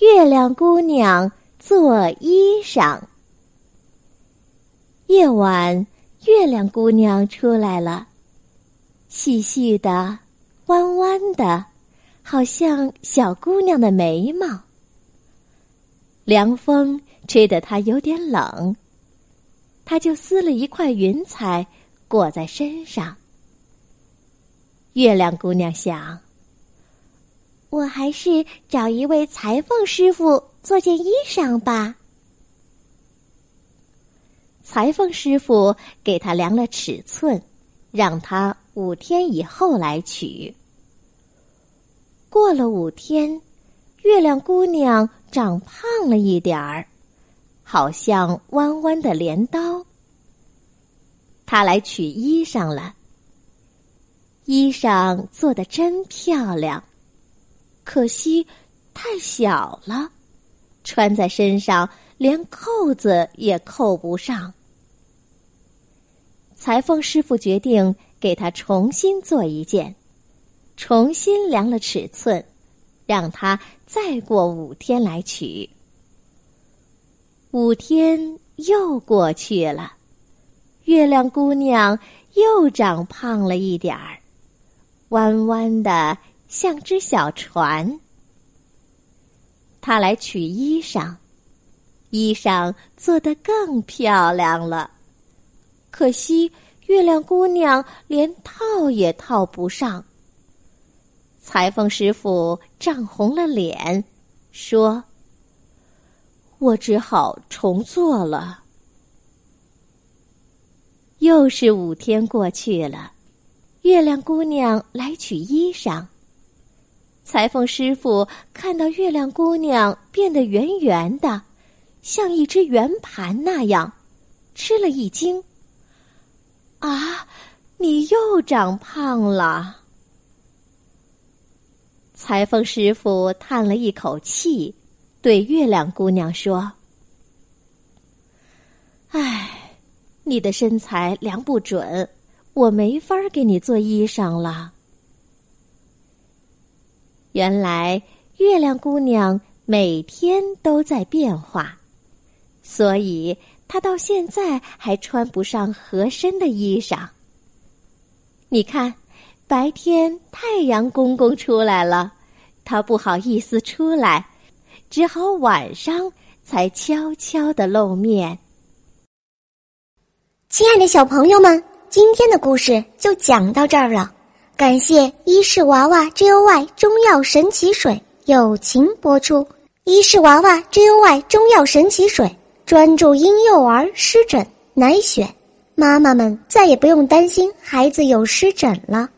月亮姑娘做衣裳。夜晚，月亮姑娘出来了，细细的，弯弯的，好像小姑娘的眉毛。凉风吹得她有点冷，她就撕了一块云彩裹在身上。月亮姑娘想：“我还是找一位裁缝师傅做件衣裳吧。”裁缝师傅给他量了尺寸，让他五天以后来取。过了五天，月亮姑娘长胖了一点儿，好像弯弯的镰刀。她来取衣裳了。衣裳做的真漂亮，可惜太小了，穿在身上连扣子也扣不上。裁缝师傅决定给他重新做一件，重新量了尺寸，让他再过五天来取。五天又过去了，月亮姑娘又长胖了一点儿，弯弯的像只小船。他来取衣裳，衣裳做得更漂亮了。可惜，月亮姑娘连套也套不上。裁缝师傅涨红了脸，说：“我只好重做了。”又是五天过去了，月亮姑娘来取衣裳。裁缝师傅看到月亮姑娘变得圆圆的，像一只圆盘那样，吃了一惊。啊！你又长胖了。裁缝师傅叹了一口气，对月亮姑娘说：“唉，你的身材量不准，我没法给你做衣裳了。”原来月亮姑娘每天都在变化，所以。她到现在还穿不上合身的衣裳。你看，白天太阳公公出来了，他不好意思出来，只好晚上才悄悄的露面。亲爱的小朋友们，今天的故事就讲到这儿了。感谢伊氏娃娃 Joy 中药神奇水友情播出，伊氏娃娃 Joy 中药神奇水。专注婴幼儿湿疹，奶选，妈妈们再也不用担心孩子有湿疹了。